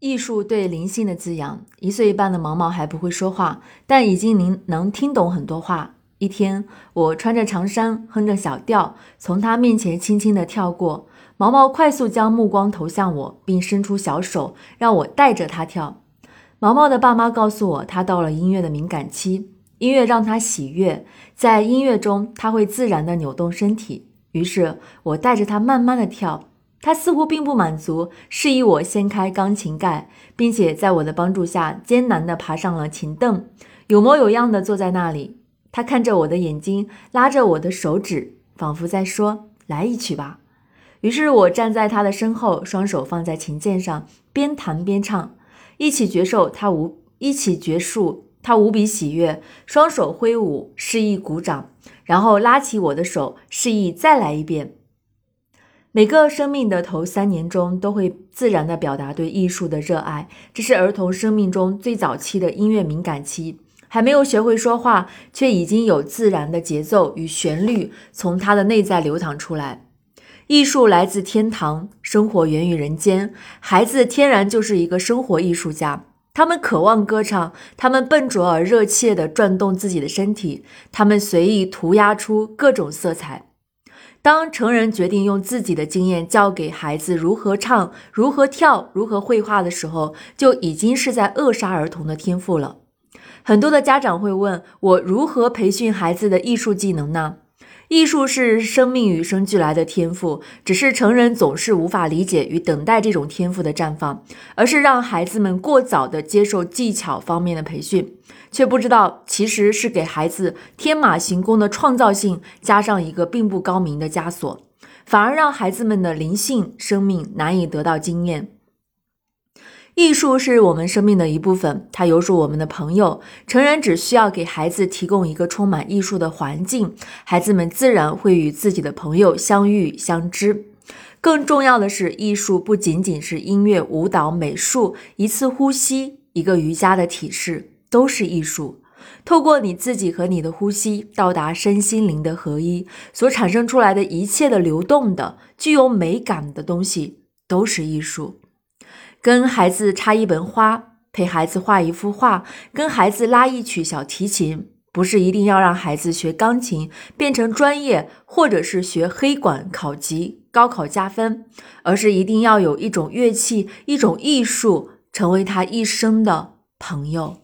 艺术对灵性的滋养。一岁半的毛毛还不会说话，但已经能能听懂很多话。一天，我穿着长衫，哼着小调，从他面前轻轻地跳过。毛毛快速将目光投向我，并伸出小手让我带着他跳。毛毛的爸妈告诉我，他到了音乐的敏感期，音乐让他喜悦，在音乐中他会自然地扭动身体。于是，我带着他慢慢地跳。他似乎并不满足，示意我掀开钢琴盖，并且在我的帮助下艰难地爬上了琴凳，有模有样地坐在那里。他看着我的眼睛，拉着我的手指，仿佛在说：“来一曲吧。”于是我站在他的身后，双手放在琴键上，边弹边唱。一起结束，他无一起结束，他无比喜悦，双手挥舞，示意鼓掌，然后拉起我的手，示意再来一遍。每个生命的头三年中，都会自然地表达对艺术的热爱。这是儿童生命中最早期的音乐敏感期，还没有学会说话，却已经有自然的节奏与旋律从他的内在流淌出来。艺术来自天堂，生活源于人间。孩子天然就是一个生活艺术家，他们渴望歌唱，他们笨拙而热切地转动自己的身体，他们随意涂鸦出各种色彩。当成人决定用自己的经验教给孩子如何唱、如何跳、如何绘画的时候，就已经是在扼杀儿童的天赋了。很多的家长会问我：如何培训孩子的艺术技能呢？艺术是生命与生俱来的天赋，只是成人总是无法理解与等待这种天赋的绽放，而是让孩子们过早的接受技巧方面的培训，却不知道其实是给孩子天马行空的创造性加上一个并不高明的枷锁，反而让孩子们的灵性生命难以得到经验。艺术是我们生命的一部分，它犹如我们的朋友。成人只需要给孩子提供一个充满艺术的环境，孩子们自然会与自己的朋友相遇相知。更重要的是，艺术不仅仅是音乐、舞蹈、美术，一次呼吸，一个瑜伽的体式，都是艺术。透过你自己和你的呼吸，到达身心灵的合一，所产生出来的一切的流动的、具有美感的东西，都是艺术。跟孩子插一本花，陪孩子画一幅画，跟孩子拉一曲小提琴，不是一定要让孩子学钢琴变成专业，或者是学黑管考级高考加分，而是一定要有一种乐器，一种艺术，成为他一生的朋友。